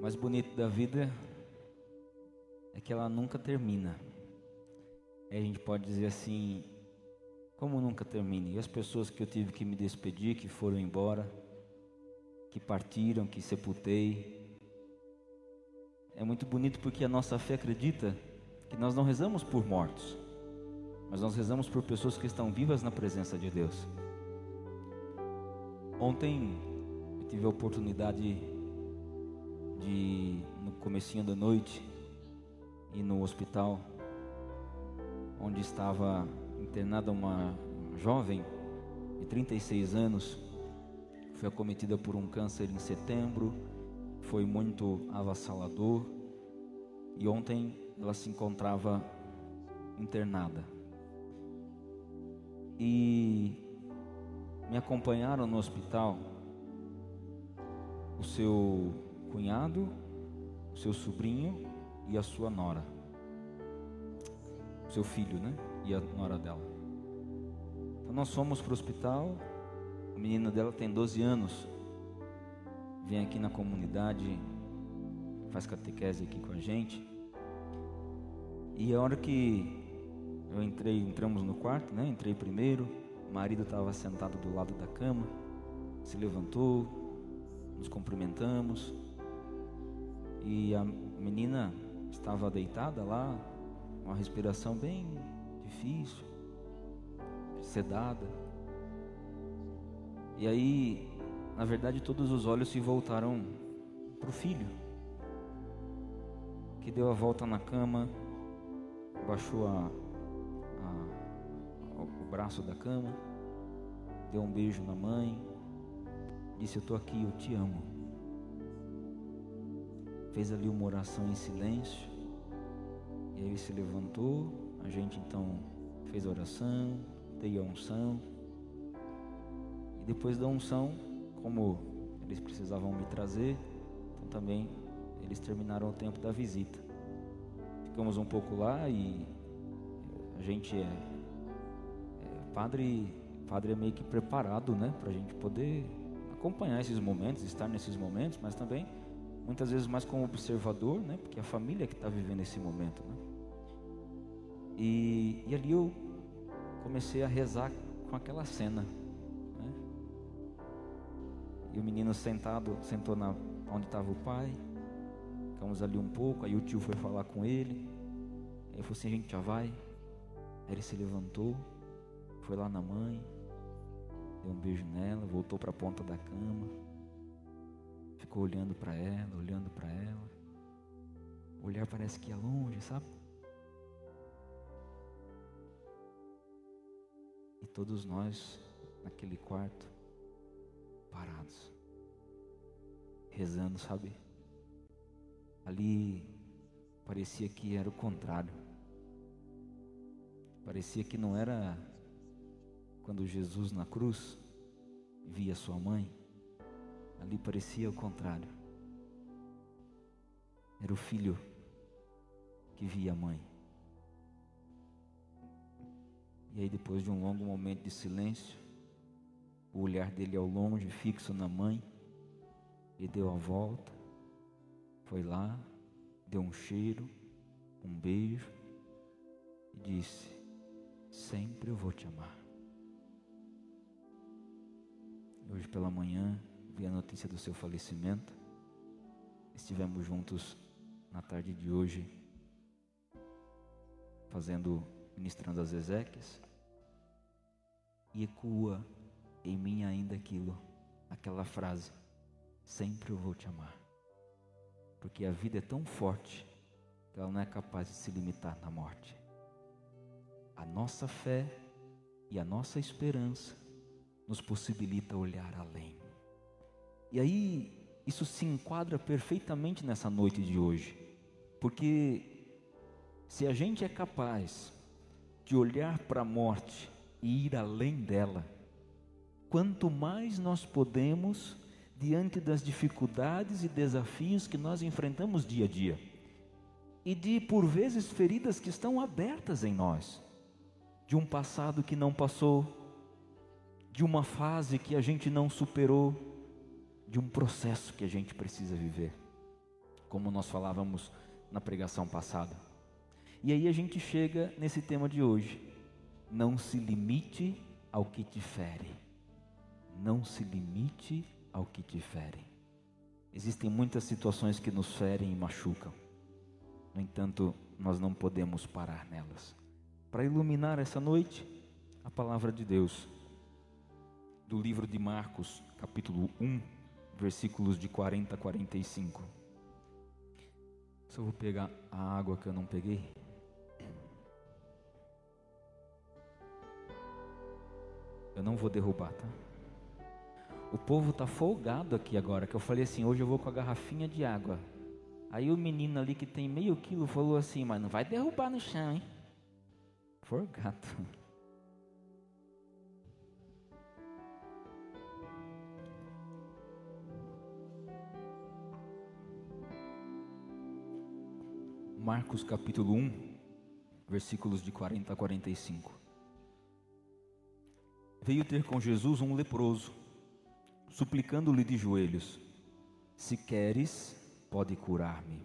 Mais bonito da vida é que ela nunca termina. Aí a gente pode dizer assim, como nunca termina? E as pessoas que eu tive que me despedir, que foram embora, que partiram, que sepultei. É muito bonito porque a nossa fé acredita que nós não rezamos por mortos, mas nós rezamos por pessoas que estão vivas na presença de Deus. Ontem eu tive a oportunidade de no comecinho da noite ir no hospital onde estava internada uma jovem de 36 anos foi acometida por um câncer em setembro foi muito avassalador e ontem ela se encontrava internada. E me acompanharam no hospital o seu cunhado, seu sobrinho e a sua nora. Seu filho, né? E a nora dela. Então nós fomos para o hospital. A menina dela tem 12 anos. Vem aqui na comunidade, faz catequese aqui com a gente. E a hora que eu entrei, entramos no quarto, né? Entrei primeiro. O marido estava sentado do lado da cama, se levantou, nos cumprimentamos. E a menina estava deitada lá, uma respiração bem difícil, sedada. E aí, na verdade, todos os olhos se voltaram para o filho, que deu a volta na cama, baixou a, a- o braço da cama, deu um beijo na mãe, disse: Eu estou aqui, eu te amo fez ali uma oração em silêncio. E aí ele se levantou, a gente então fez a oração, dei a unção. E depois da unção, como eles precisavam me trazer, então também eles terminaram o tempo da visita. Ficamos um pouco lá e a gente é, é padre, padre é meio que preparado, né, para a gente poder acompanhar esses momentos, estar nesses momentos, mas também muitas vezes mais como observador, né? Porque é a família que está vivendo esse momento, né? E, e ali eu comecei a rezar com aquela cena, né? E o menino sentado, sentou na onde estava o pai, ficamos ali um pouco, aí o tio foi falar com ele, aí falou assim, a gente já vai, aí ele se levantou, foi lá na mãe, deu um beijo nela, voltou para a ponta da cama, ficou olhando para ela, olhando para ela. O olhar parece que ia longe, sabe? E todos nós naquele quarto parados, rezando, sabe? Ali parecia que era o contrário. Parecia que não era quando Jesus na cruz via sua mãe, ali parecia o contrário. Era o filho que via a mãe. E aí, depois de um longo momento de silêncio, o olhar dele ao longe, fixo na mãe, ele deu a volta, foi lá, deu um cheiro, um beijo e disse: Sempre eu vou te amar. Hoje pela manhã vi a notícia do seu falecimento. Estivemos juntos na tarde de hoje, fazendo, ministrando as exéquias, e ecoa em mim ainda aquilo, aquela frase: Sempre eu vou te amar. Porque a vida é tão forte que ela não é capaz de se limitar na morte. A nossa fé e a nossa esperança nos possibilita olhar além. E aí, isso se enquadra perfeitamente nessa noite de hoje, porque se a gente é capaz de olhar para a morte e ir além dela, quanto mais nós podemos diante das dificuldades e desafios que nós enfrentamos dia a dia, e de por vezes feridas que estão abertas em nós, de um passado que não passou, de uma fase que a gente não superou, de um processo que a gente precisa viver, como nós falávamos na pregação passada. E aí a gente chega nesse tema de hoje. Não se limite ao que te fere. Não se limite ao que te fere. Existem muitas situações que nos ferem e machucam. No entanto, nós não podemos parar nelas. Para iluminar essa noite, a palavra de Deus do livro de Marcos, capítulo 1, versículos de 40 a 45. Só vou pegar a água que eu não peguei. Eu não vou derrubar, tá? O povo tá folgado aqui agora, que eu falei assim, hoje eu vou com a garrafinha de água. Aí o menino ali que tem meio quilo falou assim, mas não vai derrubar no chão, hein? Folgado. Marcos capítulo 1, versículos de 40 a 45. Veio ter com Jesus um leproso, suplicando-lhe de joelhos: Se queres, pode curar-me.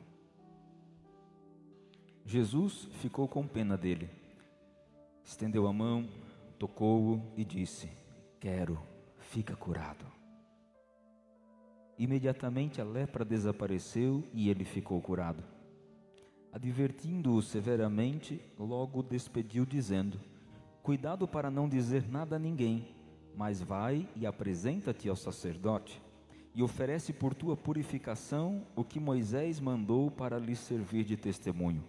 Jesus ficou com pena dele, estendeu a mão, tocou-o e disse: Quero, fica curado. Imediatamente a lepra desapareceu e ele ficou curado. Advertindo-o severamente, logo despediu, dizendo: Cuidado para não dizer nada a ninguém, mas vai e apresenta-te ao sacerdote, e oferece por tua purificação o que Moisés mandou para lhe servir de testemunho.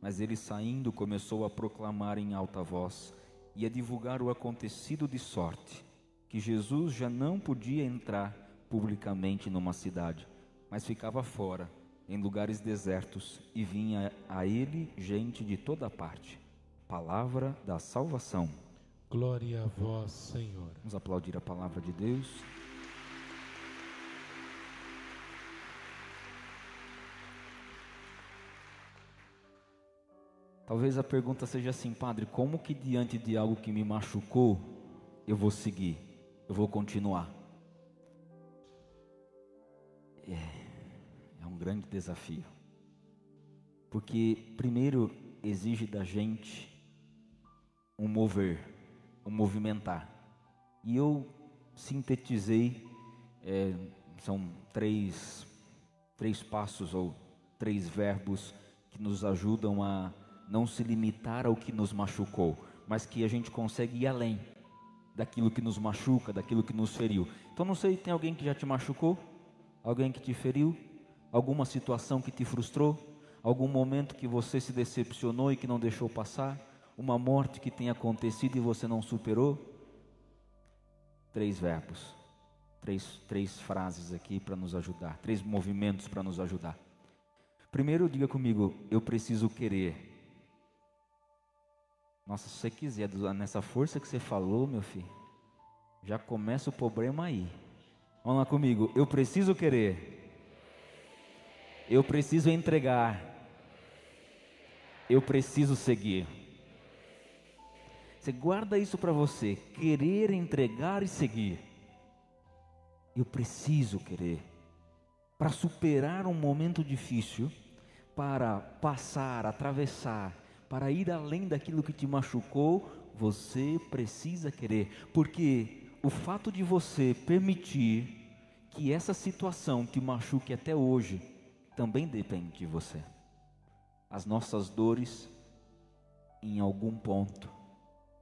Mas ele saindo começou a proclamar em alta voz e a divulgar o acontecido de sorte, que Jesus já não podia entrar publicamente numa cidade, mas ficava fora em lugares desertos e vinha a ele gente de toda parte. Palavra da salvação. Glória a vós, Senhor. Vamos aplaudir a palavra de Deus. Talvez a pergunta seja assim, Padre: como que diante de algo que me machucou, eu vou seguir, eu vou continuar? É um grande desafio. Porque, primeiro, exige da gente um mover, um movimentar. E eu sintetizei, é, são três, três passos ou três verbos que nos ajudam a não se limitar ao que nos machucou, mas que a gente consegue ir além daquilo que nos machuca, daquilo que nos feriu. Então, não sei, tem alguém que já te machucou? Alguém que te feriu? Alguma situação que te frustrou, algum momento que você se decepcionou e que não deixou passar, uma morte que tenha acontecido e você não superou. Três verbos, três, três frases aqui para nos ajudar, três movimentos para nos ajudar. Primeiro, diga comigo, eu preciso querer. Nossa, se você quiser, nessa força que você falou, meu filho, já começa o problema aí. Vamos lá comigo, eu preciso querer Eu preciso entregar. Eu preciso seguir. Você guarda isso para você, querer entregar e seguir. Eu preciso querer para superar um momento difícil, para passar, atravessar, para ir além daquilo que te machucou, você precisa querer, porque o fato de você permitir que essa situação te machuque até hoje também depende de você. As nossas dores, em algum ponto,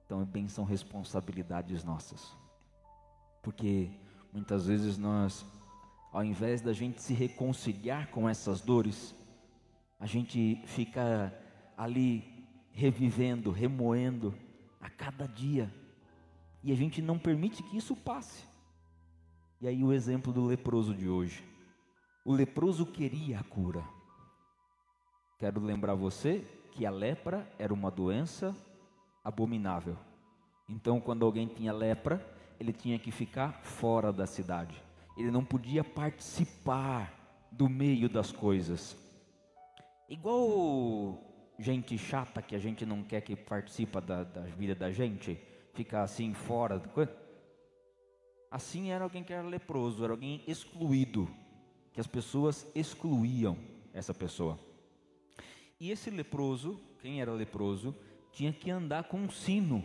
também são responsabilidades nossas. Porque muitas vezes nós, ao invés da gente se reconciliar com essas dores, a gente fica ali revivendo, remoendo a cada dia. E a gente não permite que isso passe. E aí o exemplo do leproso de hoje. O leproso queria a cura. Quero lembrar você que a lepra era uma doença abominável. Então, quando alguém tinha lepra, ele tinha que ficar fora da cidade. Ele não podia participar do meio das coisas. Igual gente chata que a gente não quer que participa da, da vida da gente, fica assim fora. Assim era alguém que era leproso, era alguém excluído, que as pessoas excluíam essa pessoa. E esse leproso, quem era leproso, tinha que andar com um sino.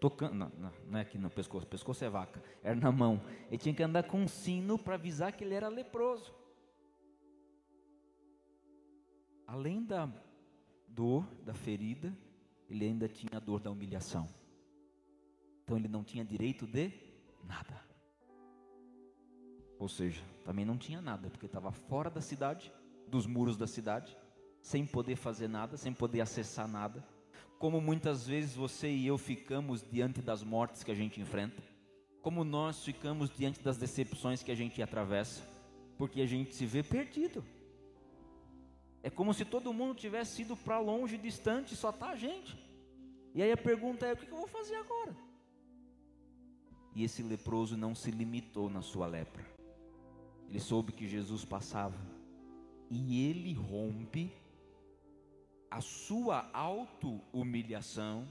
Tocando, não, não, é aqui no pescoço, pescoço é vaca, era na mão. Ele tinha que andar com um sino para avisar que ele era leproso. Além da dor da ferida, ele ainda tinha a dor da humilhação. Então ele não tinha direito de nada. Ou seja, também não tinha nada, porque estava fora da cidade, dos muros da cidade, sem poder fazer nada, sem poder acessar nada. Como muitas vezes você e eu ficamos diante das mortes que a gente enfrenta, como nós ficamos diante das decepções que a gente atravessa, porque a gente se vê perdido. É como se todo mundo tivesse ido para longe, distante, só está a gente. E aí a pergunta é: o que eu vou fazer agora? E esse leproso não se limitou na sua lepra. Ele soube que Jesus passava. E ele rompe a sua auto-humilhação.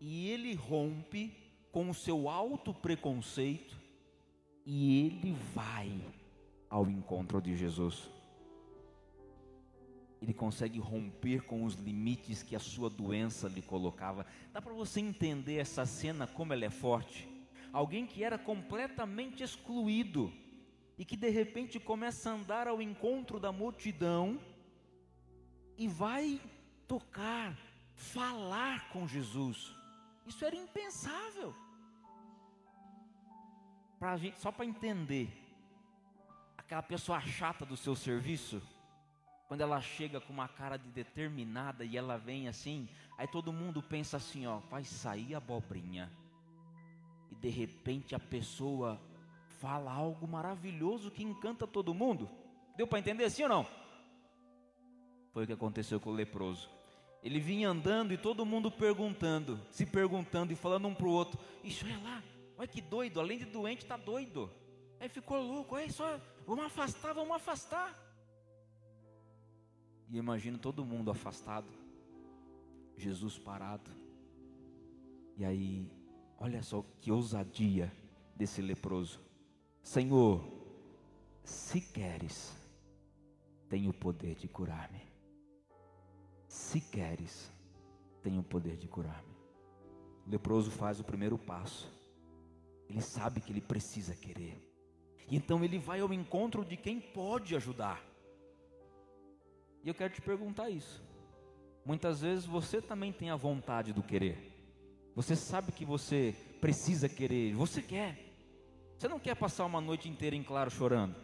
E ele rompe com o seu auto-preconceito. E ele vai ao encontro de Jesus. Ele consegue romper com os limites que a sua doença lhe colocava. Dá para você entender essa cena como ela é forte? alguém que era completamente excluído e que de repente começa a andar ao encontro da multidão e vai tocar, falar com Jesus. Isso era impensável. Pra gente, só para entender, aquela pessoa chata do seu serviço, quando ela chega com uma cara de determinada e ela vem assim, aí todo mundo pensa assim, ó, vai sair abobrinha e de repente a pessoa fala algo maravilhoso que encanta todo mundo. Deu para entender assim ou não? Foi o que aconteceu com o leproso. Ele vinha andando e todo mundo perguntando, se perguntando e falando um para o outro: Isso é lá, olha que doido, além de doente, está doido. Aí ficou louco, é só, vamos afastar, vamos afastar. E imagino todo mundo afastado, Jesus parado. E aí Olha só que ousadia desse leproso. Senhor, se queres, tem o poder de curar-me. Se queres, tem o poder de curar-me. O leproso faz o primeiro passo. Ele sabe que ele precisa querer. E então ele vai ao encontro de quem pode ajudar. E eu quero te perguntar isso. Muitas vezes você também tem a vontade do querer. Você sabe que você precisa querer, você quer. Você não quer passar uma noite inteira em claro chorando.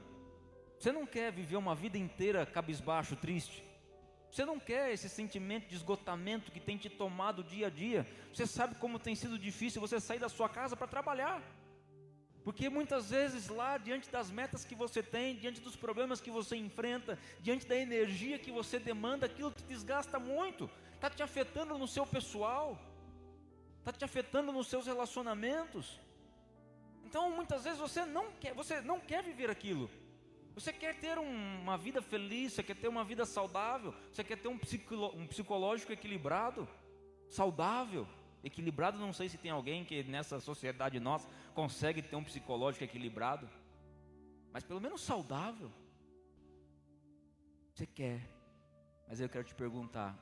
Você não quer viver uma vida inteira cabisbaixo, triste. Você não quer esse sentimento de esgotamento que tem te tomado dia a dia. Você sabe como tem sido difícil você sair da sua casa para trabalhar. Porque muitas vezes lá, diante das metas que você tem, diante dos problemas que você enfrenta, diante da energia que você demanda, aquilo te desgasta muito, está te afetando no seu pessoal está te afetando nos seus relacionamentos. Então, muitas vezes você não quer, você não quer viver aquilo. Você quer ter um- uma vida feliz, você quer ter uma vida saudável, você quer ter um, psicolo- um psicológico equilibrado, saudável, equilibrado. Não sei se tem alguém que nessa sociedade nossa consegue ter um psicológico equilibrado, mas pelo menos saudável. Você quer, mas eu quero te perguntar: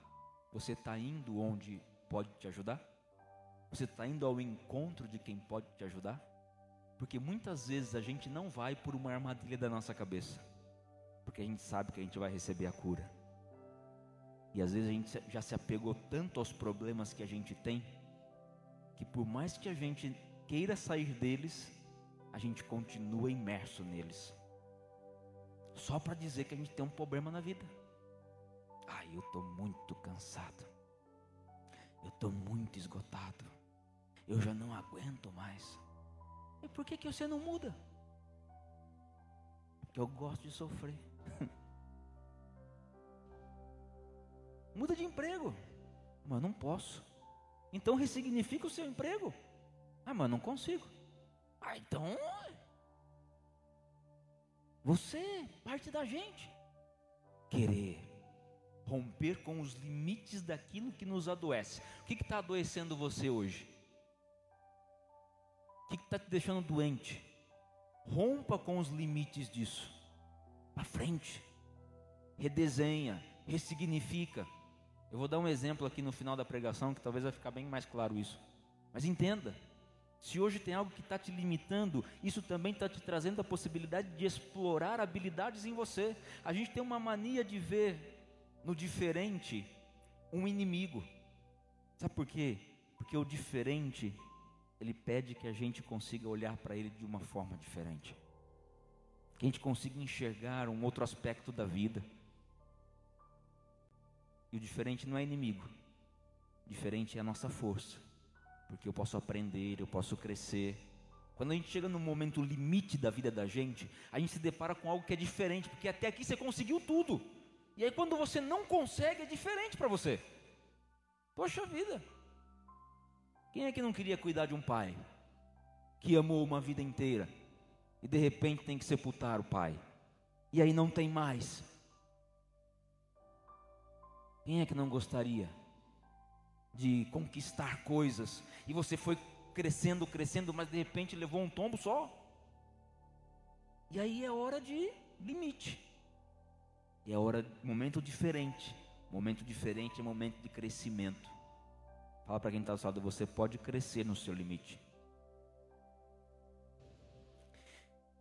você está indo onde pode te ajudar? Você está indo ao encontro de quem pode te ajudar? Porque muitas vezes a gente não vai por uma armadilha da nossa cabeça, porque a gente sabe que a gente vai receber a cura. E às vezes a gente já se apegou tanto aos problemas que a gente tem, que por mais que a gente queira sair deles, a gente continua imerso neles. Só para dizer que a gente tem um problema na vida. Ai, eu estou muito cansado. Eu estou muito esgotado. Eu já não aguento mais. E por que, que você não muda? Porque eu gosto de sofrer. muda de emprego. Mas não posso. Então ressignifica o seu emprego. Ah, mas não consigo. Ah, então. Você é parte da gente. Querer romper com os limites daquilo que nos adoece. O que está adoecendo você hoje? Que está te deixando doente? Rompa com os limites disso. Para frente. Redesenha, ressignifica. Eu vou dar um exemplo aqui no final da pregação que talvez vai ficar bem mais claro isso. Mas entenda, se hoje tem algo que está te limitando, isso também está te trazendo a possibilidade de explorar habilidades em você. A gente tem uma mania de ver no diferente um inimigo. Sabe por quê? Porque o diferente, ele pede que a gente consiga olhar para ele de uma forma diferente. Que a gente consiga enxergar um outro aspecto da vida. E o diferente não é inimigo. O diferente é a nossa força. Porque eu posso aprender, eu posso crescer. Quando a gente chega no momento limite da vida da gente, a gente se depara com algo que é diferente, porque até aqui você conseguiu tudo. E aí quando você não consegue, é diferente para você. Poxa vida. Quem é que não queria cuidar de um pai que amou uma vida inteira e de repente tem que sepultar o pai? E aí não tem mais. Quem é que não gostaria de conquistar coisas e você foi crescendo, crescendo, mas de repente levou um tombo só? E aí é hora de limite. E é hora, momento diferente. Momento diferente é momento de crescimento. Fala para quem está ao seu lado, você pode crescer no seu limite.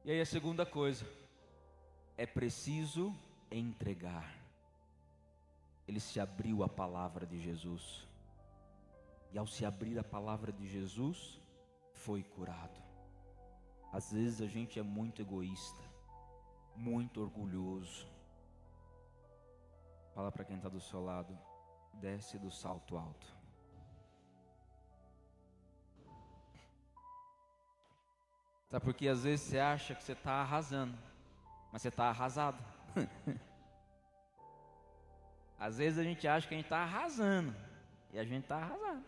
E aí a segunda coisa, é preciso entregar. Ele se abriu à palavra de Jesus. E ao se abrir a palavra de Jesus, foi curado. Às vezes a gente é muito egoísta, muito orgulhoso. Fala para quem está do seu lado, desce do salto alto. Sabe porque às vezes você acha que você está arrasando, mas você está arrasado. às vezes a gente acha que a gente está arrasando, e a gente está arrasado.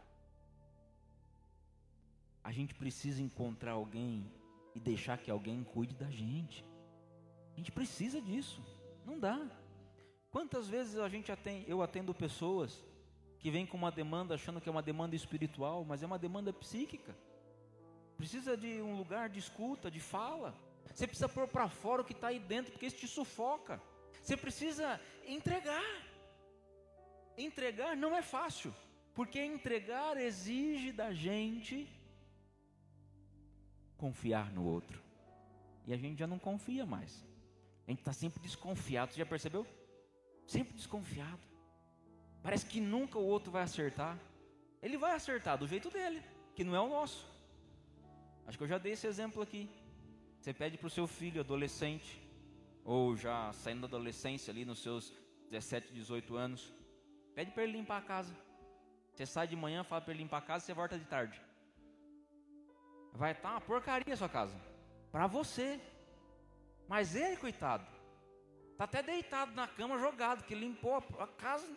A gente precisa encontrar alguém e deixar que alguém cuide da gente. A gente precisa disso. Não dá. Quantas vezes a gente atende, eu atendo pessoas que vêm com uma demanda achando que é uma demanda espiritual, mas é uma demanda psíquica. Precisa de um lugar de escuta, de fala. Você precisa pôr para fora o que está aí dentro, porque isso te sufoca. Você precisa entregar. Entregar não é fácil, porque entregar exige da gente confiar no outro. E a gente já não confia mais. A gente está sempre desconfiado. Você já percebeu? Sempre desconfiado. Parece que nunca o outro vai acertar. Ele vai acertar do jeito dele, que não é o nosso. Acho que eu já dei esse exemplo aqui. Você pede para o seu filho, adolescente, ou já saindo da adolescência ali nos seus 17, 18 anos, pede para ele limpar a casa. Você sai de manhã, fala para ele limpar a casa, você volta de tarde. Vai estar uma porcaria a sua casa. Para você. Mas ele, coitado, está até deitado na cama, jogado, que limpou a casa.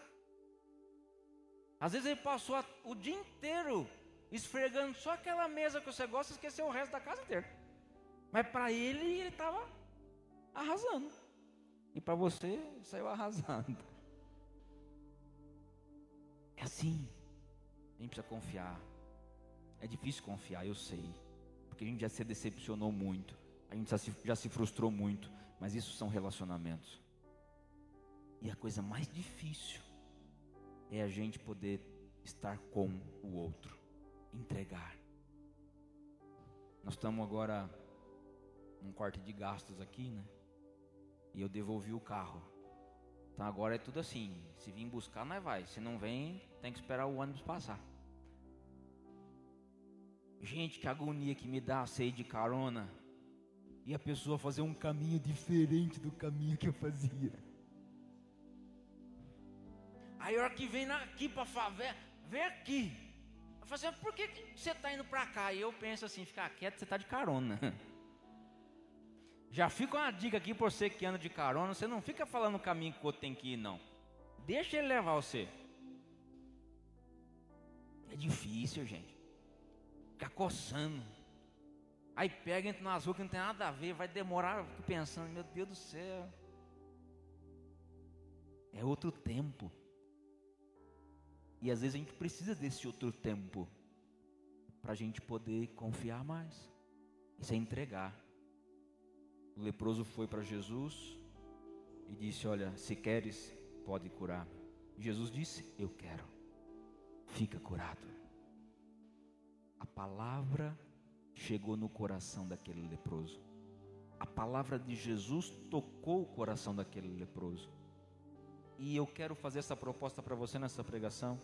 Às vezes ele passou o dia inteiro esfregando só aquela mesa que você gosta esqueceu o resto da casa inteira. Mas para ele, ele estava arrasando. E para você, saiu arrasando. É assim. A gente precisa confiar. É difícil confiar, eu sei. Porque a gente já se decepcionou muito. A gente já se, já se frustrou muito. Mas isso são relacionamentos. E a coisa mais difícil é a gente poder estar com o outro, entregar. Nós estamos agora num corte de gastos aqui, né? E eu devolvi o carro. Então agora é tudo assim: se vir buscar, nós vai. Se não vem, tem que esperar o ônibus passar. Gente, que agonia que me dá sair de carona e a pessoa fazer um caminho diferente do caminho que eu fazia. Aí a hora que vem aqui para favela, vem aqui. Eu falo assim, por que, você está indo para cá? E eu penso assim, ficar quieto, você está de carona. Já fica uma dica aqui para você que anda de carona, você não fica falando o caminho que o outro tem que ir, não. Deixa ele levar você. É difícil, gente. Ficar coçando. Aí pega, entra nas ruas que não tem nada a ver, vai demorar, fico pensando, meu Deus do céu. É outro tempo. E às vezes a gente precisa desse outro tempo para a gente poder confiar mais. Isso é entregar. O leproso foi para Jesus e disse: Olha, se queres, pode curar. Jesus disse: Eu quero. Fica curado. A palavra chegou no coração daquele leproso. A palavra de Jesus tocou o coração daquele leproso. E eu quero fazer essa proposta para você nessa pregação.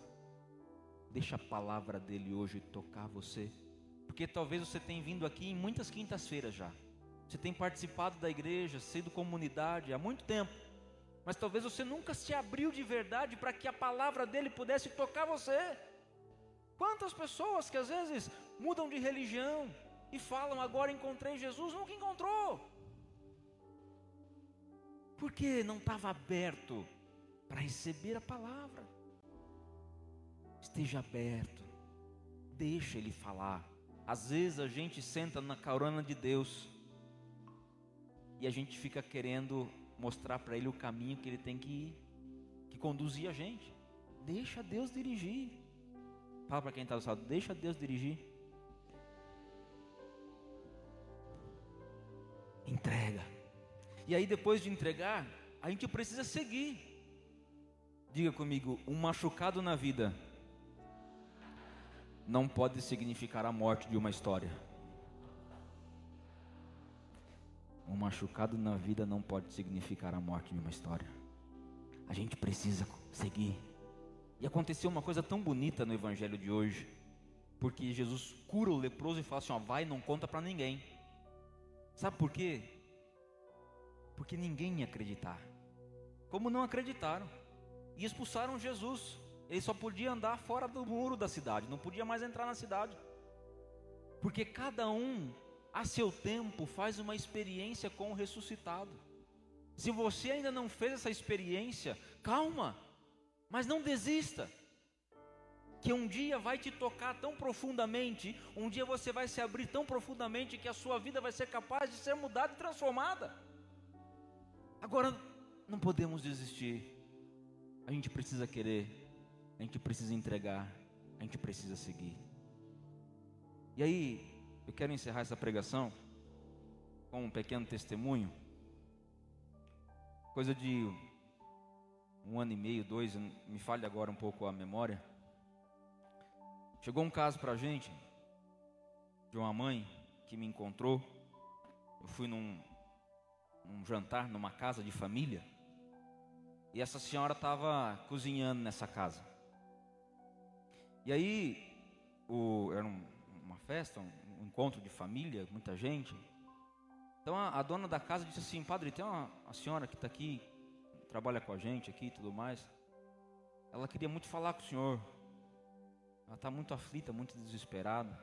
Deixa a palavra dele hoje tocar você. Porque talvez você tenha vindo aqui em muitas quintas-feiras já. Você tem participado da igreja, sido comunidade há muito tempo. Mas talvez você nunca se abriu de verdade para que a palavra dele pudesse tocar você. Quantas pessoas que às vezes mudam de religião e falam agora encontrei Jesus, nunca encontrou. Porque não estava aberto para receber a palavra. Esteja aberto, deixa Ele falar. Às vezes a gente senta na carona de Deus e a gente fica querendo mostrar para Ele o caminho que Ele tem que ir, que conduzir a gente. Deixa Deus dirigir. Fala para quem está do lado, deixa Deus dirigir. Entrega. E aí depois de entregar, a gente precisa seguir. Diga comigo, um machucado na vida não pode significar a morte de uma história. Um machucado na vida não pode significar a morte de uma história. A gente precisa seguir. E aconteceu uma coisa tão bonita no evangelho de hoje, porque Jesus cura o leproso e fala assim: ó, vai, não conta para ninguém. Sabe por quê? Porque ninguém ia acreditar. Como não acreditaram? E expulsaram Jesus. Ele só podia andar fora do muro da cidade, não podia mais entrar na cidade. Porque cada um, a seu tempo, faz uma experiência com o ressuscitado. Se você ainda não fez essa experiência, calma, mas não desista. Que um dia vai te tocar tão profundamente, um dia você vai se abrir tão profundamente que a sua vida vai ser capaz de ser mudada e transformada. Agora, não podemos desistir. A gente precisa querer, a gente precisa entregar, a gente precisa seguir. E aí, eu quero encerrar essa pregação com um pequeno testemunho. Coisa de um ano e meio, dois, me falha agora um pouco a memória. Chegou um caso para a gente de uma mãe que me encontrou. Eu fui num, num jantar numa casa de família. E essa senhora estava cozinhando nessa casa. E aí, o, era um, uma festa, um, um, encontro de família, muita gente. Então a, a dona da casa disse assim: Padre, tem uma a senhora que está aqui, trabalha com a gente aqui e tudo mais. Ela queria muito falar com o senhor. Ela está muito aflita, muito desesperada.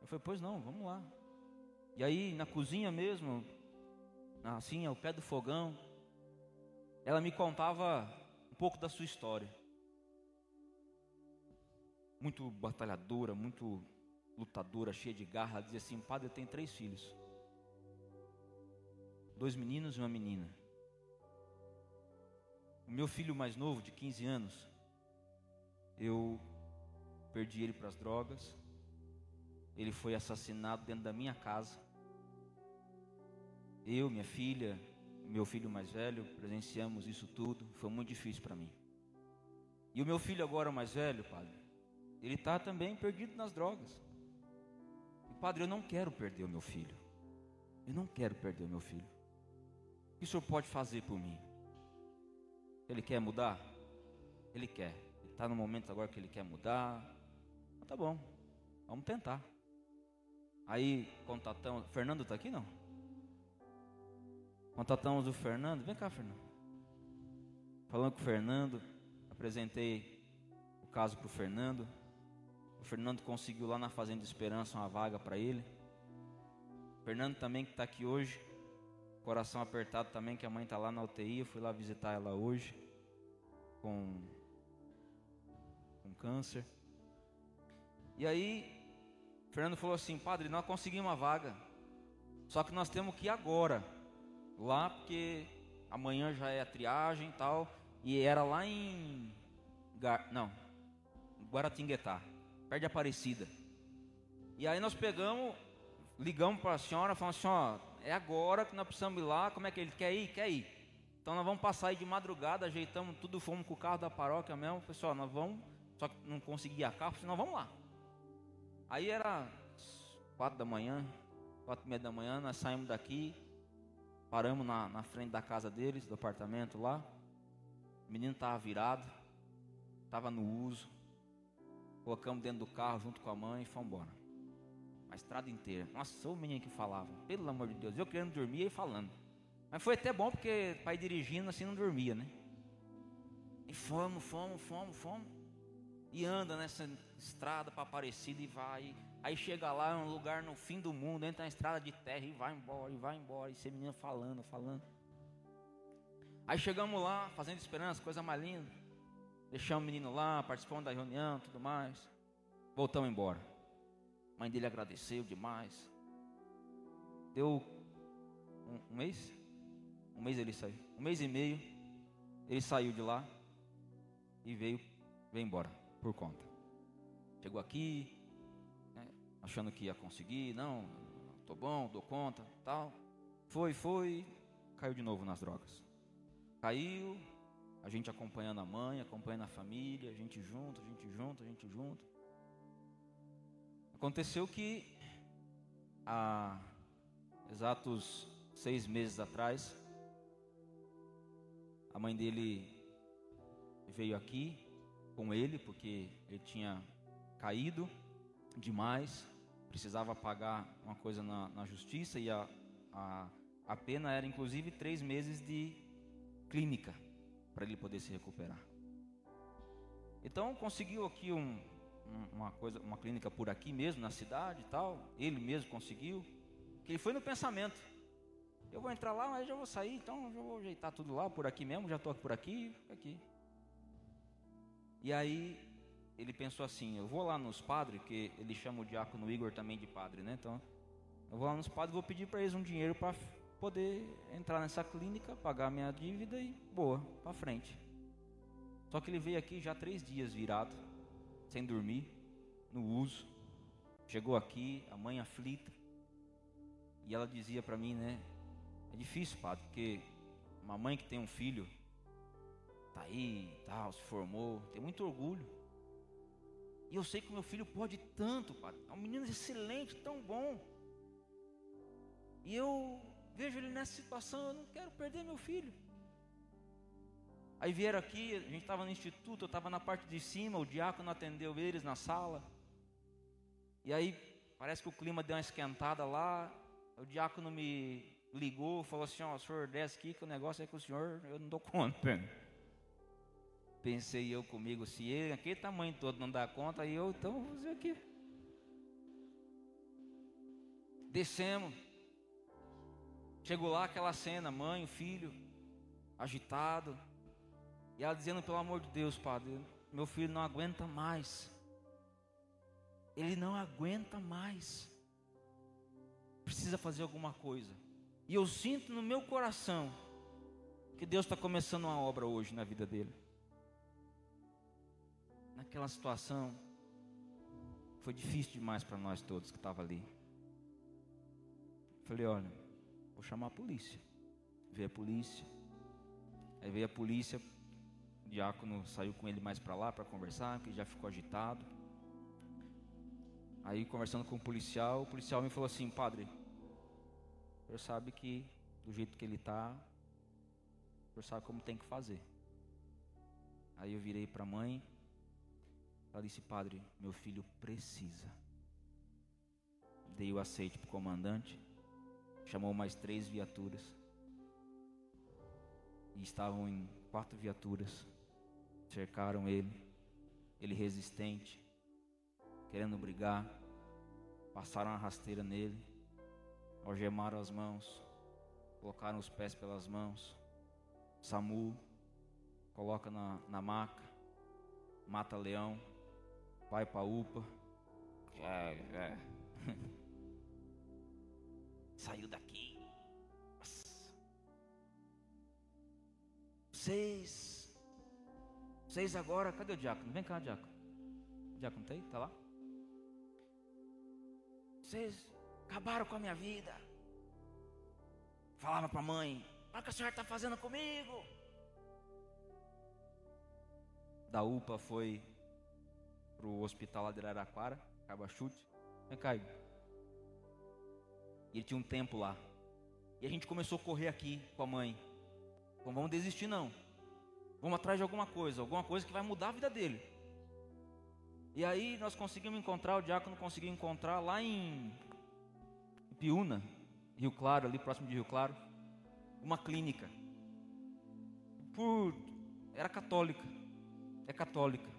Eu falei: Pois não, vamos lá. E aí, na cozinha mesmo, assim, ao pé do fogão, ela me contava um pouco da sua história. Muito batalhadora, muito lutadora, cheia de garra. Ela dizia assim: Padre, eu tenho três filhos. dois meninos e uma menina. O meu filho mais novo, de 15 anos, eu perdi ele para as drogas. Ele foi assassinado dentro da minha casa. Eu, minha filha, meu filho mais velho, presenciamos isso tudo. Foi muito difícil para mim. E o meu filho agora mais velho, padre, ele está também perdido nas drogas. E, padre, eu não quero perder o meu filho. Eu não quero perder o meu filho. O que o senhor pode fazer por mim? Ele quer mudar? Ele quer. Ele está no momento agora que ele quer mudar. Mas tá bom, vamos tentar. Aí contatamos. Fernando está aqui não? Contatamos o Fernando. Vem cá, Fernando. Falando com o Fernando, apresentei o caso para o Fernando. O Fernando conseguiu lá na Fazenda Esperança uma vaga para ele. O Fernando também que está aqui hoje, coração apertado também, que a mãe está lá na UTI. Eu fui lá visitar ela hoje com, com câncer. E aí, Fernando falou assim: Padre, nós conseguimos uma vaga, só que nós temos que ir agora, lá, porque amanhã já é a triagem e tal. E era lá em. Gar... Não, Guaratinguetá, perto de Aparecida. E aí nós pegamos, ligamos para a senhora, falamos assim: ó, é agora que nós precisamos ir lá. Como é que ele quer ir? Quer ir. Então nós vamos passar aí de madrugada, ajeitamos tudo, fomos com o carro da paróquia mesmo. Pessoal, nós vamos, só que não conseguia carro, senão vamos lá. Aí era quatro da manhã, quatro e meia da manhã, nós saímos daqui, paramos na, na frente da casa deles, do apartamento lá. O menino estava virado, estava no uso. Colocamos dentro do carro junto com a mãe e fomos embora. A estrada inteira. Nossa, o menino que falava, pelo amor de Deus. Eu querendo dormir e falando. Mas foi até bom porque pai dirigindo assim não dormia, né? E fomos, fomos, fomos, fomos. E anda nessa estrada para Aparecida e vai. Aí chega lá, é um lugar no fim do mundo, entra na estrada de terra e vai embora, e vai embora. E esse menino falando, falando. Aí chegamos lá, fazendo esperança, coisa mais linda. Deixamos o menino lá, participando da reunião, tudo mais. Voltamos embora. A mãe dele agradeceu demais. Deu um, um mês? Um mês ele saiu. Um mês e meio, ele saiu de lá e veio, veio embora por conta. Chegou aqui, achando que ia conseguir, não, tô bom, dou conta, tal. Foi, foi, caiu de novo nas drogas. Caiu, a gente acompanhando a mãe, acompanhando a família, a gente junto, a gente junto, a gente junto. Aconteceu que há exatos seis meses atrás, a mãe dele veio aqui com ele, porque ele tinha caído demais, precisava pagar uma coisa na, na justiça e a, a, a pena era inclusive três meses de clínica para ele poder se recuperar. Então conseguiu aqui um, uma coisa, uma clínica por aqui mesmo na cidade e tal. Ele mesmo conseguiu. Que ele foi no pensamento. Eu vou entrar lá, mas já vou sair, então já vou ajeitar tudo lá por aqui mesmo. Já estou por aqui, aqui. E aí ele pensou assim: eu vou lá nos padres, que ele chama o diácono Igor também de padre, né? Então eu vou lá nos padres, vou pedir para eles um dinheiro para poder entrar nessa clínica, pagar minha dívida e boa, para frente. Só que ele veio aqui já três dias virado, sem dormir, no uso. Chegou aqui, a mãe aflita, e ela dizia para mim, né? É difícil, padre, porque uma mãe que tem um filho, tá aí, tal, se formou, tem muito orgulho. E eu sei que o meu filho pode tanto, padre. É um menino excelente, tão bom. E eu vejo ele nessa situação, eu não quero perder meu filho. Aí vieram aqui, a gente estava no instituto, eu estava na parte de cima, o diácono atendeu eles na sala. E aí parece que o clima deu uma esquentada lá. O diácono me ligou, falou assim: Ó, oh, senhor, desce aqui que o negócio é com o senhor, eu não dou conta. Pensei eu comigo, se ele, aquele tamanho todo não dá conta, aí eu então vou fazer o quê? Descemos. Chegou lá aquela cena, mãe, filho, agitado. E ela dizendo, pelo amor de Deus, padre, meu filho não aguenta mais. Ele não aguenta mais. Precisa fazer alguma coisa. E eu sinto no meu coração que Deus está começando uma obra hoje na vida dele. Naquela situação, foi difícil demais para nós todos que estavam ali. Falei, olha, vou chamar a polícia. Veio a polícia. Aí veio a polícia, o diácono saiu com ele mais para lá para conversar, porque já ficou agitado. Aí conversando com o policial, o policial me falou assim, padre, o senhor sabe que do jeito que ele está, o senhor sabe como tem que fazer. Aí eu virei para a mãe, ela disse, padre, meu filho precisa. Dei o aceite para o comandante, chamou mais três viaturas. E estavam em quatro viaturas. Cercaram ele, ele resistente, querendo brigar. Passaram a rasteira nele, algemaram as mãos, colocaram os pés pelas mãos. Samu coloca na, na maca, mata leão, vai para UPA. É, é. Saiu daqui. Nossa. Vocês. Vocês agora. Cadê o diácono? Vem cá, diácono. O diácono tá aí? Tá lá? Vocês acabaram com a minha vida. Falava para a mãe: Olha o que a senhora está fazendo comigo. Da UPA foi pro hospital lá de Araraquara, Cabachute. Cá, Igor. E ele tinha um tempo lá. E a gente começou a correr aqui com a mãe. Não vamos desistir não. Vamos atrás de alguma coisa, alguma coisa que vai mudar a vida dele. E aí nós conseguimos encontrar, o diácono conseguiu encontrar lá em Piúna, Rio Claro, ali próximo de Rio Claro, uma clínica. Por era católica. É católica.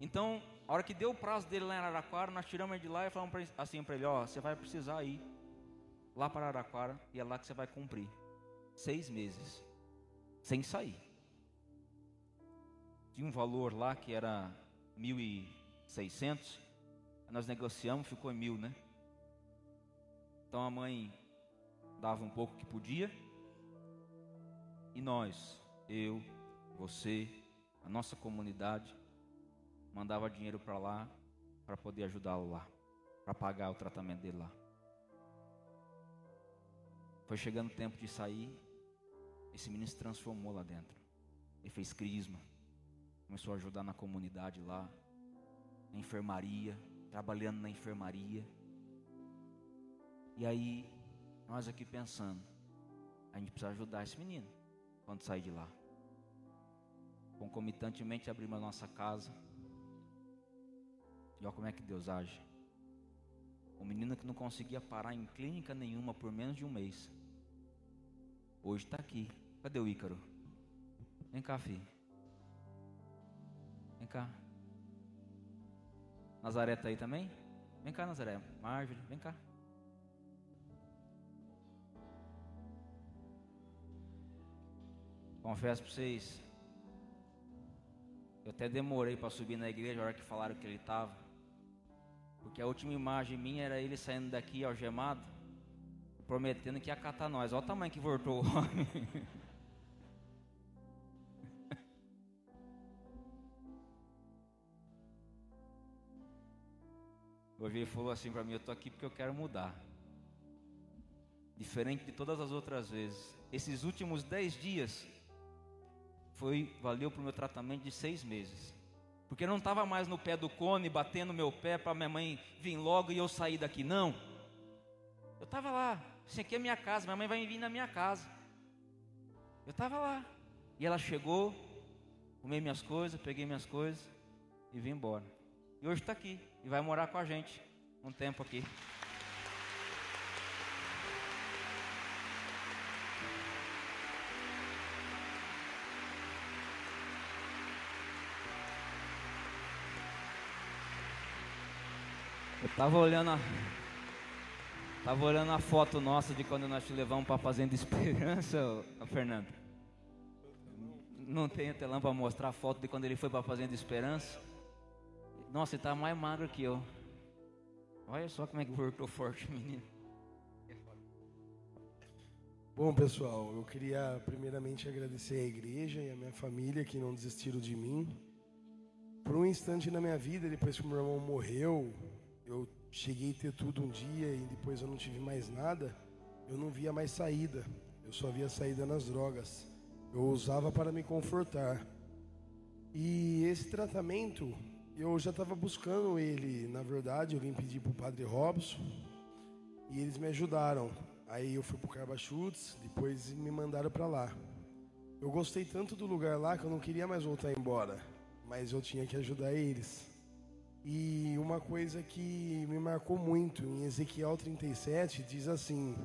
Então, a hora que deu o prazo dele lá em Araraquara, nós tiramos ele de lá e falamos pra, assim para ele: Ó, você vai precisar ir lá para Araraquara e é lá que você vai cumprir seis meses, sem sair. Tinha um valor lá que era 1.600, nós negociamos, ficou em mil, né? Então a mãe dava um pouco que podia, e nós, eu, você, a nossa comunidade, mandava dinheiro para lá para poder ajudá-lo lá, para pagar o tratamento dele lá. Foi chegando o tempo de sair, esse menino se transformou lá dentro. Ele fez crisma, começou a ajudar na comunidade lá, na enfermaria, trabalhando na enfermaria. E aí, nós aqui pensando, a gente precisa ajudar esse menino quando sair de lá. Concomitantemente abrimos a nossa casa e olha como é que Deus age. O menino que não conseguia parar em clínica nenhuma por menos de um mês. Hoje está aqui. Cadê o Ícaro? Vem cá, filho. Vem cá. Nazaré está aí também? Vem cá, Nazaré. Marjorie, vem cá. Confesso para vocês, eu até demorei para subir na igreja a hora que falaram que ele estava. Porque a última imagem minha era ele saindo daqui algemado, prometendo que ia catar nós. Olha o tamanho que voltou o homem. Hoje ele falou assim para mim: Eu estou aqui porque eu quero mudar. Diferente de todas as outras vezes. Esses últimos dez dias foi valeu para o meu tratamento de seis meses. Porque eu não estava mais no pé do cone, batendo meu pé para minha mãe vir logo e eu sair daqui. Não. Eu estava lá. Isso aqui é minha casa. Minha mãe vai vir na minha casa. Eu estava lá. E ela chegou, comei minhas coisas, peguei minhas coisas e vim embora. E hoje está aqui. E vai morar com a gente um tempo aqui. Tava olhando a. Tava olhando a foto nossa de quando nós te levamos para Fazenda Esperança, Fernando. Não tem telão para mostrar a foto de quando ele foi para Fazenda Esperança. Nossa, ele tá mais magro que eu. Olha só como é que voltou forte, menino. Bom, pessoal, eu queria primeiramente agradecer a igreja e a minha família que não desistiram de mim. Por um instante na minha vida, depois que meu irmão morreu, eu cheguei a ter tudo um dia e depois eu não tive mais nada. Eu não via mais saída. Eu só via saída nas drogas. Eu usava para me confortar. E esse tratamento, eu já estava buscando ele, na verdade, eu vim pedir para o Padre Robson e eles me ajudaram. Aí eu fui para o Carbachutes, depois me mandaram para lá. Eu gostei tanto do lugar lá que eu não queria mais voltar embora, mas eu tinha que ajudar eles. E uma coisa que me marcou muito, em Ezequiel 37, diz assim,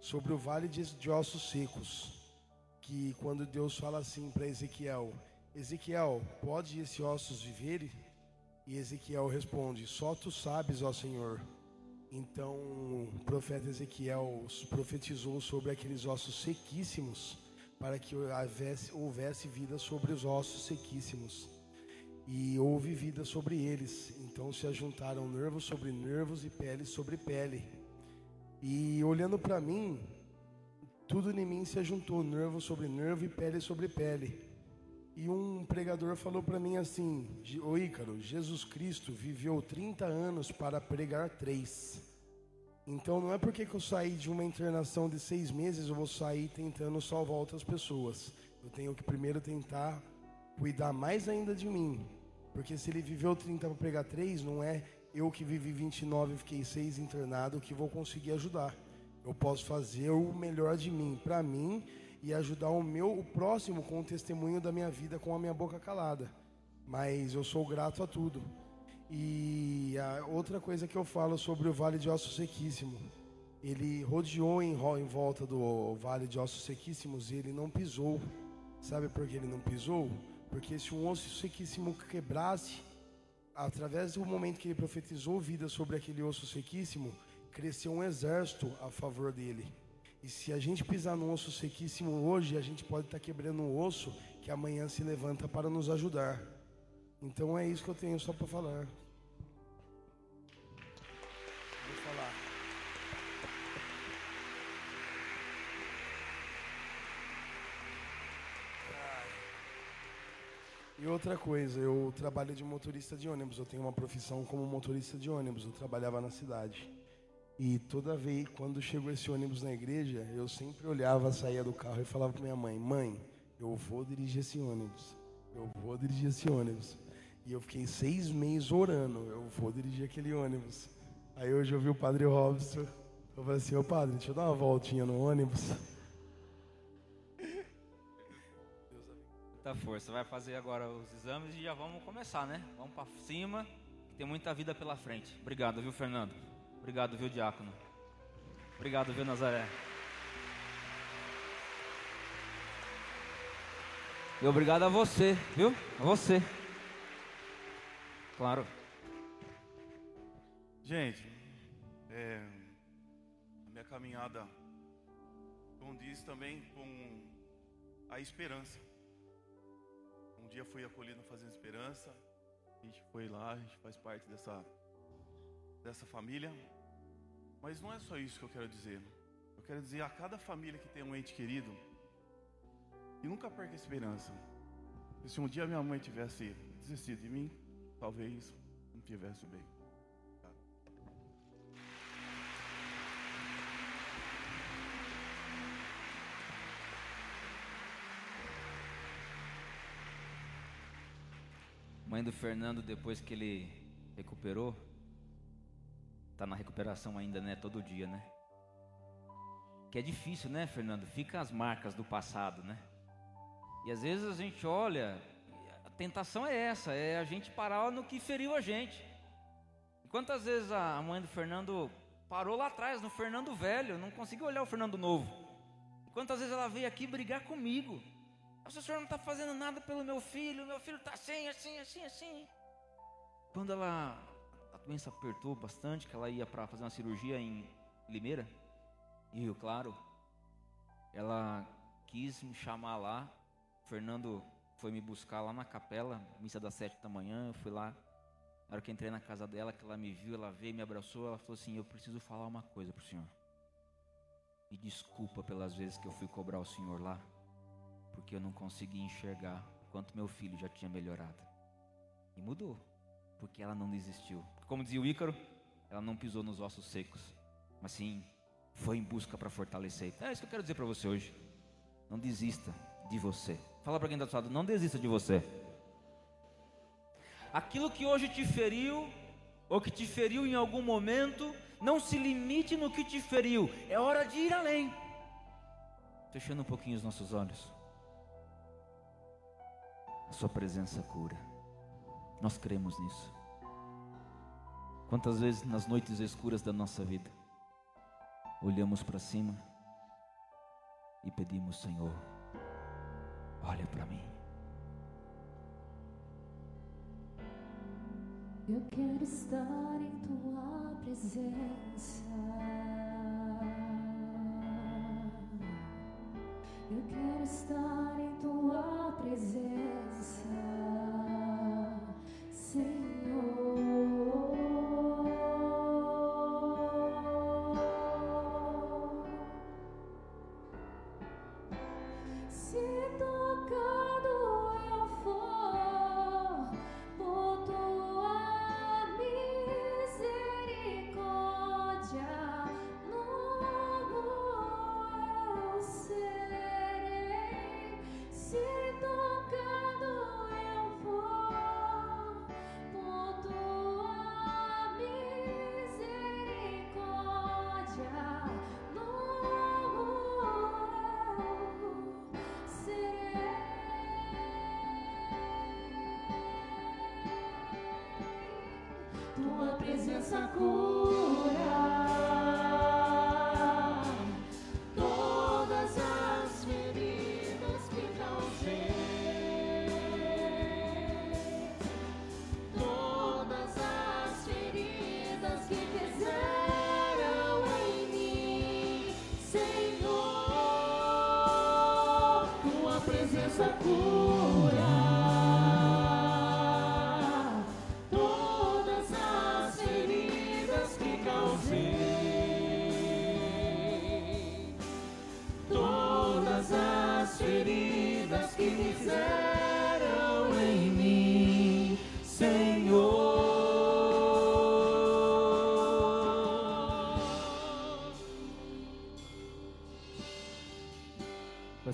sobre o vale de ossos secos que quando Deus fala assim para Ezequiel: Ezequiel, pode esses ossos viverem? E Ezequiel responde: Só tu sabes, ó Senhor. Então o profeta Ezequiel profetizou sobre aqueles ossos sequíssimos, para que houvesse, houvesse vida sobre os ossos sequíssimos. E houve vida sobre eles. Então se ajuntaram nervos sobre nervos e pele sobre pele. E olhando para mim, tudo em mim se ajuntou, nervo sobre nervo e pele sobre pele. E um pregador falou para mim assim: Ô Ícaro, Jesus Cristo viveu 30 anos para pregar três. Então não é porque que eu saí de uma internação de seis meses eu vou sair tentando salvar outras pessoas. Eu tenho que primeiro tentar cuidar mais ainda de mim. Porque se ele viveu 30 para pregar três, não é eu que vivi 29 e fiquei seis internado que vou conseguir ajudar. Eu posso fazer o melhor de mim para mim e ajudar o meu o próximo com o testemunho da minha vida com a minha boca calada. Mas eu sou grato a tudo. E a outra coisa que eu falo sobre o Vale de Ossos Sequíssimo, ele rodeou em, em volta do Vale de Ossos Sequíssimos e ele não pisou. Sabe por que ele não pisou? Porque se um osso sequíssimo quebrasse, através do momento que ele profetizou vida sobre aquele osso sequíssimo, cresceu um exército a favor dele. E se a gente pisar num osso sequíssimo hoje, a gente pode estar quebrando um osso que amanhã se levanta para nos ajudar. Então é isso que eu tenho só para falar. E outra coisa, eu trabalho de motorista de ônibus. Eu tenho uma profissão como motorista de ônibus. Eu trabalhava na cidade. E toda vez, quando chegou esse ônibus na igreja, eu sempre olhava, saía do carro e falava para minha mãe: Mãe, eu vou dirigir esse ônibus. Eu vou dirigir esse ônibus. E eu fiquei seis meses orando: Eu vou dirigir aquele ônibus. Aí hoje eu vi o padre Robson. Eu falei assim: Ô padre, deixa eu dar uma voltinha no ônibus. Muita força. Vai fazer agora os exames e já vamos começar, né? Vamos para cima, que tem muita vida pela frente. Obrigado, viu, Fernando? Obrigado, viu, Diácono? Obrigado, viu, Nazaré? E obrigado a você, viu? A você. Claro. Gente, é, a minha caminhada condiz também com a esperança. Dia fui acolhido Fazendo Esperança, a gente foi lá, a gente faz parte dessa dessa família. Mas não é só isso que eu quero dizer. Eu quero dizer a cada família que tem um ente querido, e nunca perca a esperança. Se um dia minha mãe tivesse desistido de mim, talvez não tivesse bem. Mãe do Fernando, depois que ele recuperou, Tá na recuperação ainda, né? Todo dia, né? Que é difícil, né, Fernando? Fica as marcas do passado, né? E às vezes a gente olha, a tentação é essa, é a gente parar no que feriu a gente. Quantas vezes a mãe do Fernando parou lá atrás, no Fernando velho, não conseguiu olhar o Fernando novo. Quantas vezes ela veio aqui brigar comigo. O senhor não está fazendo nada pelo meu filho, meu filho está assim, assim, assim, assim. Quando ela doença apertou bastante, que ela ia para fazer uma cirurgia em Limeira. E eu, claro, ela quis me chamar lá. O Fernando foi me buscar lá na capela, missa das sete da manhã. Eu fui lá. Na hora que entrei na casa dela, que ela me viu, ela veio, me abraçou, ela falou assim: Eu preciso falar uma coisa pro senhor. Me desculpa pelas vezes que eu fui cobrar o Senhor lá, porque eu não consegui enxergar quanto meu filho já tinha melhorado. E mudou, porque ela não desistiu. Como dizia o Ícaro, ela não pisou nos ossos secos, mas sim foi em busca para fortalecer. É isso que eu quero dizer para você hoje. Não desista de você. Fala para quem está do lado, não desista de você. Aquilo que hoje te feriu, ou que te feriu em algum momento, não se limite no que te feriu, é hora de ir além. Fechando um pouquinho os nossos olhos. A Sua presença cura. Nós cremos nisso. Quantas vezes nas noites escuras da nossa vida, olhamos para cima e pedimos, Senhor, olha para mim. Eu quero estar em tua presença. Eu quero estar em tua presença, Senhor.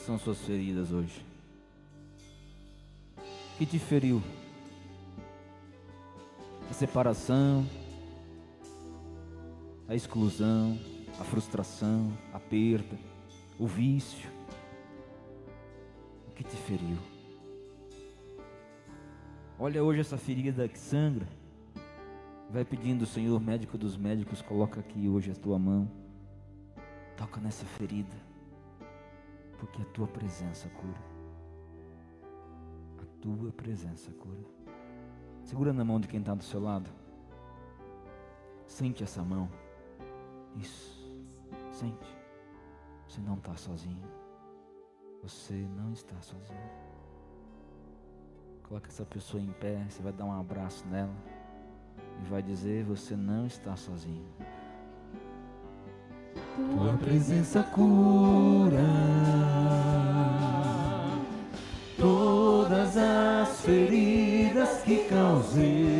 São suas feridas hoje? O que te feriu? A separação, a exclusão, a frustração, a perda, o vício. O que te feriu? Olha hoje essa ferida que sangra. Vai pedindo, Senhor, médico dos médicos, coloca aqui hoje a tua mão. Toca nessa ferida porque a tua presença cura. A tua presença cura. Segura na mão de quem está do seu lado. Sente essa mão. Isso. Sente. Você não está sozinho. Você não está sozinho. Coloca essa pessoa em pé. Você vai dar um abraço nela. E vai dizer: Você não está sozinho. Tua presença cura. Todas as feridas que causei,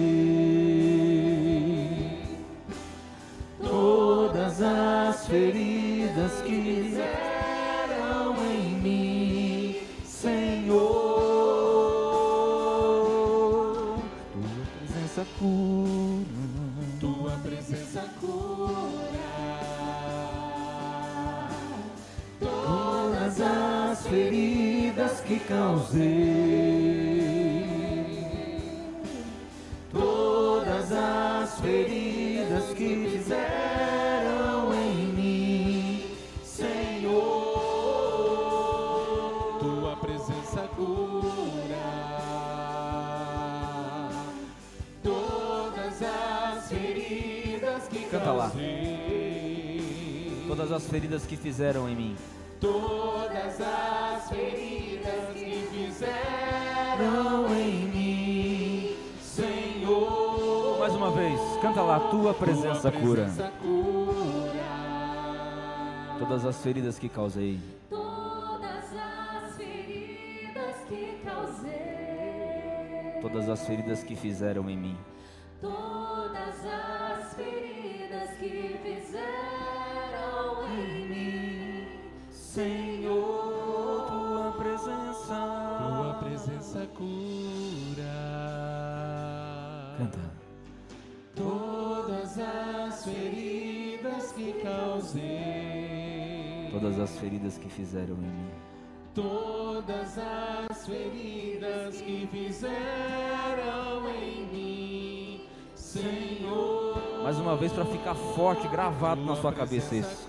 causei, todas as feridas que fizeram em mim, Senhor. Tua presença cura todas as feridas que Canta lá. Todas as feridas que fizeram em mim. Todas as feridas fizeram em mim, Senhor. Mais uma vez, canta lá, tua presença tua cura. presença cura. Todas as feridas que causei, todas as feridas que causei, todas as feridas que fizeram em mim. todas as feridas que fizeram em mim. Senhor, feridas que fizeram em mim. Todas as feridas que fizeram em mim, Senhor. Mais uma vez para ficar forte, gravado na sua cabeça isso.